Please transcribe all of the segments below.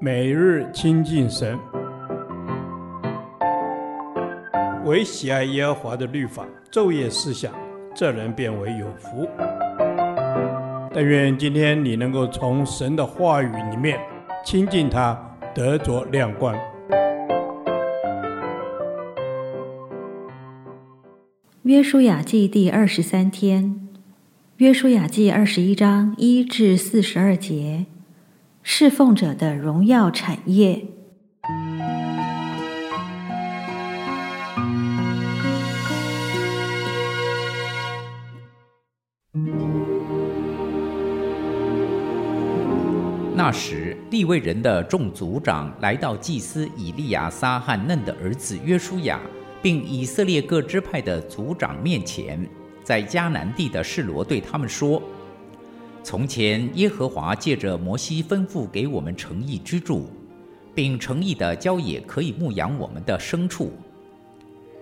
每日亲近神，唯喜爱耶和华的律法，昼夜思想，这人便为有福。但愿今天你能够从神的话语里面亲近他，得着亮光。约书亚记第二十三天，约书亚记二十一章一至四十二节。侍奉者的荣耀产业。那时，利未人的众族长来到祭司以利亚撒和嫩的儿子约书亚，并以色列各支派的族长面前，在迦南地的示罗对他们说。从前，耶和华借着摩西吩咐给我们诚意居住，并诚意的郊野可以牧养我们的牲畜。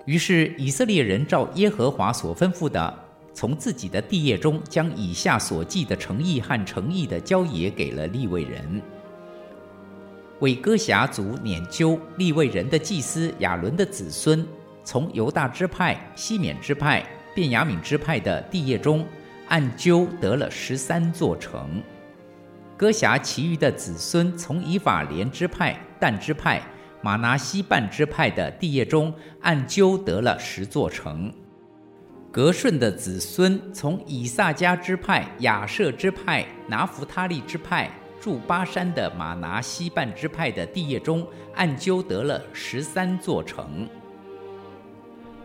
于是，以色列人照耶和华所吩咐的，从自己的地业中将以下所记的诚意和诚意的郊野给了利未人，为哥辖族拈阄利未人的祭司亚伦的子孙，从犹大支派、西缅支派、便雅悯支派的地业中。按阄得了十三座城，哥辖其余的子孙从以法莲支派、但支派、玛拿西半支派的地业中按阄得了十座城。革顺的子孙从以萨迦支派、亚设支派、拿弗他利支派住巴珊的玛拿西半支派的地业中按阄得了十三座城。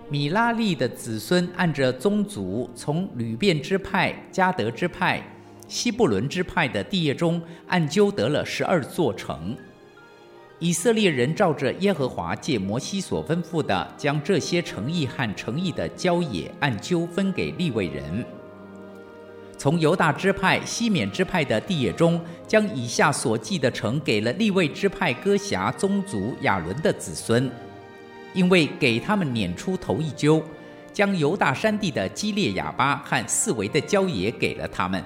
米拉利的子孙按着宗族，从吕便支派、迦得支派、西布伦支派的地业中按阄得了十二座城。以色列人照着耶和华借摩西所吩咐的，将这些城邑和城邑的郊野按阄分给利未人。从犹大支派、西缅支派的地业中，将以下所记的城给了利未支派哥辖宗族亚伦的子孙。因为给他们撵出头一揪，将犹大山地的基列雅巴和四围的郊野给了他们。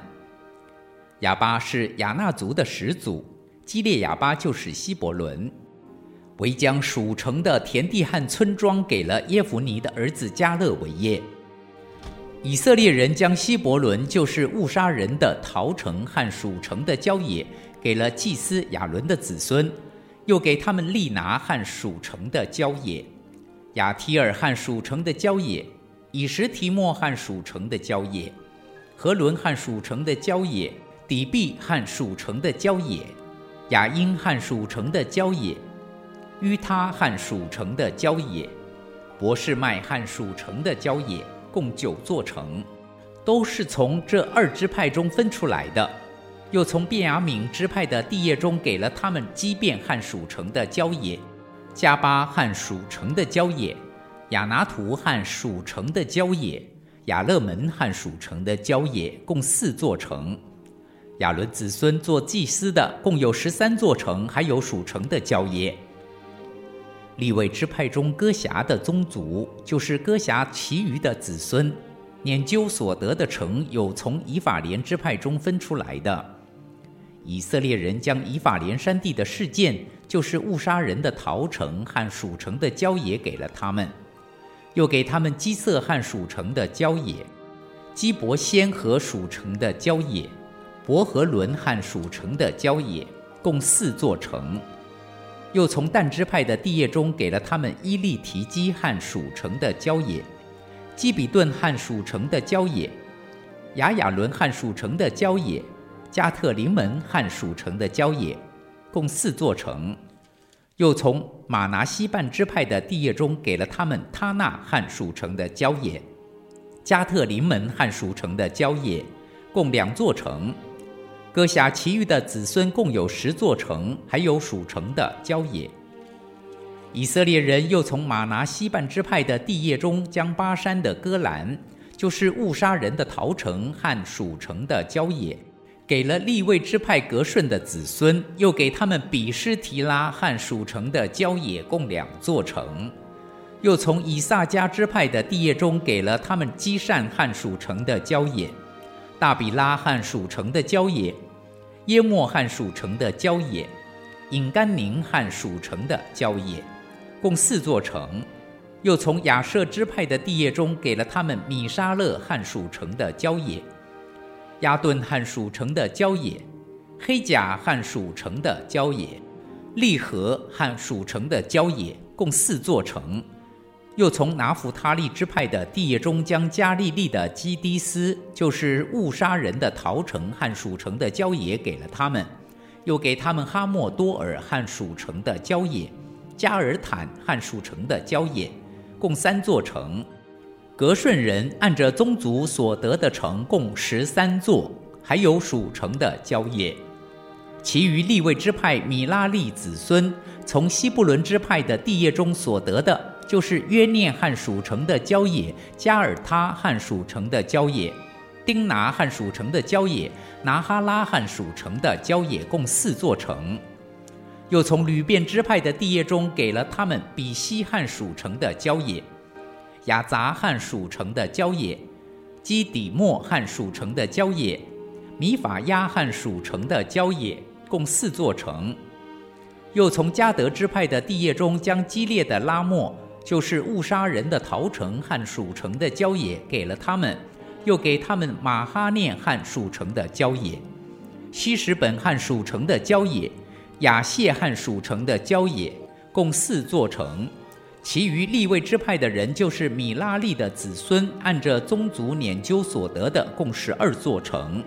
雅巴是亚衲族的始祖，基列雅巴就是希伯伦。唯将属城的田地和村庄给了耶孚尼的儿子加勒为业。以色列人将希伯伦就是误杀人的逃城和属城的郊野给了祭司亚伦的子孙，又给他们利拿和属城的郊野。亚提尔和属城的郊野，以实提莫和属城的郊野，何伦和属城的郊野，底壁和属城的郊野，亚因和属城的郊野，于他和属城的郊野，博士麦和属城的郊野，共九座城，都是从这二支派中分出来的。又从便雅敏支派的地业中给了他们基遍和属城的郊野。迦巴和属城的郊野，亚拿图和属城的郊野，亚勒门和属城的郊野，共四座城。亚伦子孙做祭司的共有十三座城，还有属城的郊野。利未支派中哥辖的宗族，就是哥辖其余的子孙，研究所得的城，有从以法莲支派中分出来的。以色列人将以法莲山地的事件，就是误杀人的逃城和属城的郊野给了他们，又给他们基色和属城的郊野，基伯先和属城的郊野，伯和伦和属城的郊野，共四座城。又从但支派的地业中给了他们伊利提基和属城的郊野，基比顿和属城的郊野，亚雅伦和属城的郊野。加特林门和属城的郊野，共四座城；又从马拿西半支派的地业中给了他们他纳和属城的郊野，加特林门和属城的郊野，共两座城。哥辖其余的子孙共有十座城，还有属城的郊野。以色列人又从马拿西半支派的地业中将巴珊的戈兰，就是误杀人的逃城和属城的郊野。给了利未支派革顺的子孙，又给他们比施提拉和属城的郊野，共两座城；又从以萨迦支派的地业中给了他们基善和属城的郊野，大比拉和属城的郊野，耶莫和属城的郊野，引甘宁和属城的郊野，共四座城。又从亚设支派的地业中给了他们米沙勒和属城的郊野，亚顿和属城的郊野，黑甲和属城的郊野，利和和属城的郊野，共四座城。又从拿弗他利支派的地业中将加利利的基迪斯，就是误杀人的陶城和属城的郊野给了他们，又给他们哈莫多尔和属城的郊野，加尔坦和属城的郊野。共三座城，格顺人按着宗族所得的城共十三座，还有属城的郊野。其余立位支派米拉利子孙从西布伦支派的地业中所得的，就是约念和属城的郊野，加尔他和属城的郊野，丁拿和属城的郊野，拿哈拉和属城的郊野，共四座城。又从流便支派的地业中给了他们比西汉属城的郊野，亚杂汉属城的郊野，基底莫汉属城的郊野，米法亚汉属城的郊野，共四座城。又从加德支派的地业中将激烈的拉莫，就是误杀人的陶城和属城的郊野给了他们，又给他们马哈念汉属城的郊野，西什本汉属城的郊野。雅谢汉属城的郊野，共四座城。其余立位支派的人，就是米拉利的子孙，按着宗族研究所得的，共十二座城。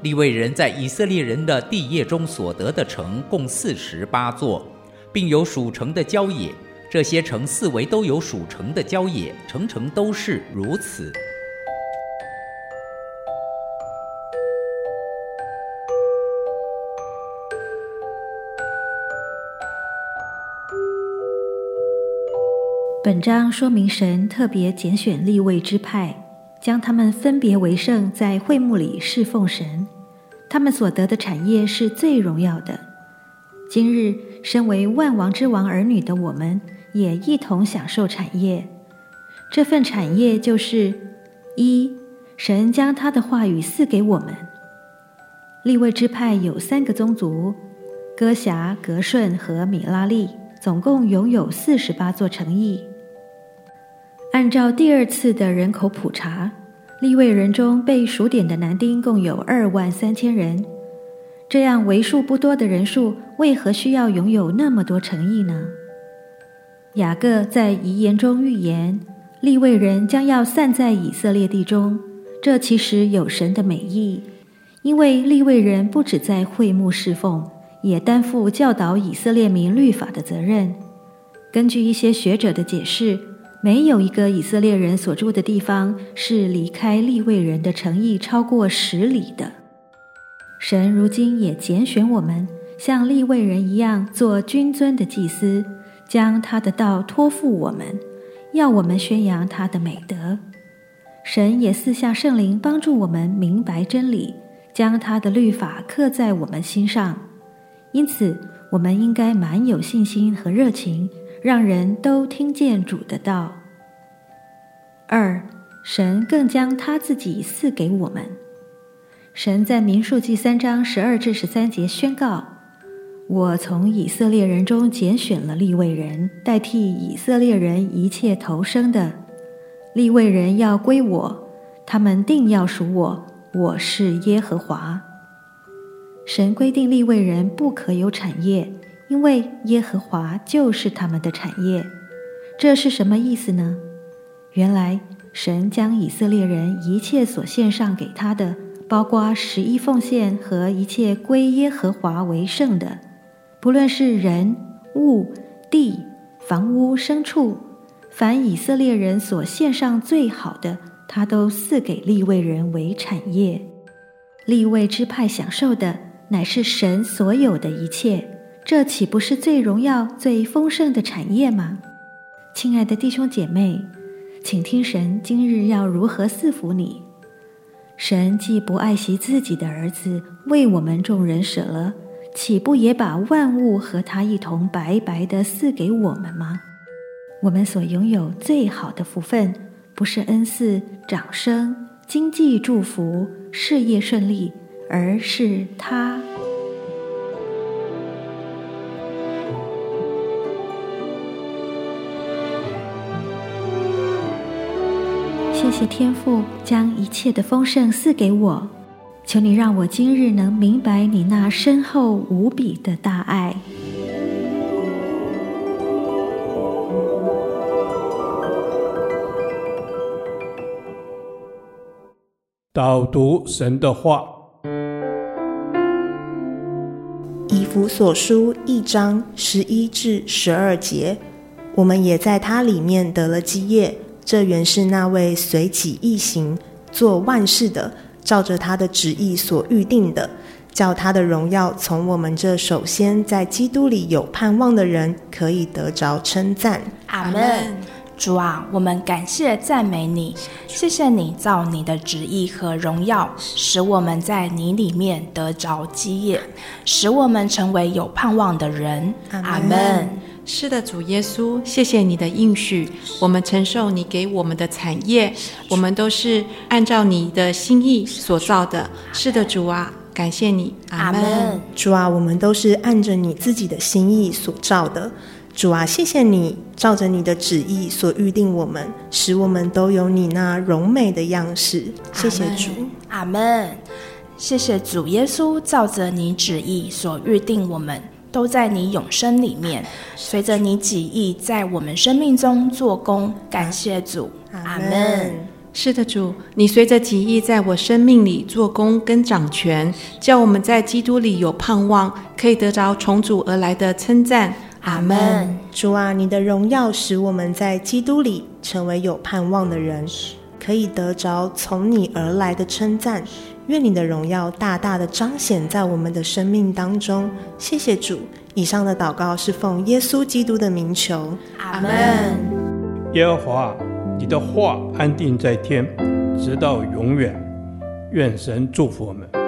立位人在以色列人的地业中所得的城，共四十八座，并有属城的郊野。这些城四围都有属城的郊野，城城都是如此。本章说明神特别拣选利未支派，将他们分别为圣，在会幕里侍奉神。他们所得的产业是最荣耀的。今日，身为万王之王儿女的我们，也一同享受产业。这份产业就是：一、神将他的话语赐给我们。利未支派有三个宗族：哥辖、革顺和米拉利，总共拥有四十八座城邑。按照第二次的人口普查，利未人中被数点的男丁共有二万三千人。这样为数不多的人数，为何需要拥有那么多诚意呢？雅各在遗言中预言，利未人将要散在以色列地中。这其实有神的美意，因为利未人不只在会幕侍奉，也担负教导以色列民律法的责任。根据一些学者的解释。没有一个以色列人所住的地方是离开利未人的城邑超过十里的。神如今也拣选我们，像利未人一样做君尊的祭司，将他的道托付我们，要我们宣扬他的美德。神也赐下圣灵帮助我们明白真理，将他的律法刻在我们心上。因此，我们应该满有信心和热情。让人都听见主的道。二，神更将他自己赐给我们。神在民数记三章十二至十三节宣告：“我从以色列人中拣选了立位人，代替以色列人一切投生的。立位人要归我，他们定要属我。我是耶和华。”神规定立位人不可有产业。因为耶和华就是他们的产业，这是什么意思呢？原来神将以色列人一切所献上给他的，包括十一奉献和一切归耶和华为圣的，不论是人、物、地、房屋、牲畜，凡以色列人所献上最好的，他都赐给利未人为产业。利未支派享受的，乃是神所有的一切。这岂不是最荣耀、最丰盛的产业吗？亲爱的弟兄姐妹，请听神今日要如何赐福你。神既不爱惜自己的儿子，为我们众人舍了，岂不也把万物和他一同白白地赐给我们吗？我们所拥有最好的福分，不是恩赐、掌声、经济祝福、事业顺利，而是他。谢谢天父将一切的丰盛赐给我，求你让我今日能明白你那深厚无比的大爱。导读神的话，以弗所书一章十一至十二节，我们也在它里面得了基业。这原是那位随己意行做万事的，照着他的旨意所预定的，叫他的荣耀从我们这首先在基督里有盼望的人可以得着称赞。阿门。主啊，我们感谢赞美你，谢谢你造你的旨意和荣耀，使我们在你里面得着基业，使我们成为有盼望的人。阿门。是的，主耶稣，谢谢你的应许，我们承受你给我们的产业，我们都是按照你的心意所造的。是的，主啊，感谢你，阿门。主啊，我们都是按着你自己的心意所造的。主啊，谢谢你照着你的旨意所预定我们，使我们都有你那荣美的样式。谢谢主，阿门。谢谢主耶稣照着你旨意所预定我们。都在你永生里面，随着你己意在我们生命中做工。感谢主，阿门。是的，主，你随着己意在我生命里做工跟掌权，叫我们在基督里有盼望，可以得着从主而来的称赞。阿门。主啊，你的荣耀使我们在基督里成为有盼望的人，可以得着从你而来的称赞。愿你的荣耀大大的彰显在我们的生命当中。谢谢主。以上的祷告是奉耶稣基督的名求。阿门。耶和华，你的话安定在天，直到永远。愿神祝福我们。